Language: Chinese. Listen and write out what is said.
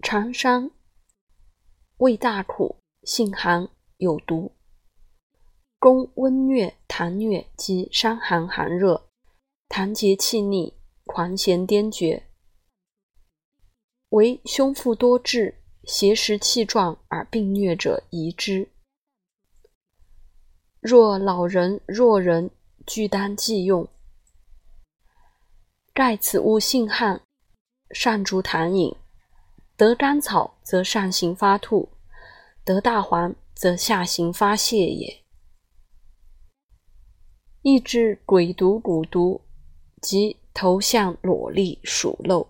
常伤，味大苦，性寒，有毒，攻温疟、痰疟及伤寒寒热、痰结气逆、狂涎癫厥，为胸腹多滞、邪实气壮而病疟者宜之。若老人、弱人，俱当忌用。盖此物性寒，善逐痰饮。得甘草，则上行发吐；得大黄，则下行发泄也。抑制鬼毒、蛊毒即头项裸痢、鼠漏。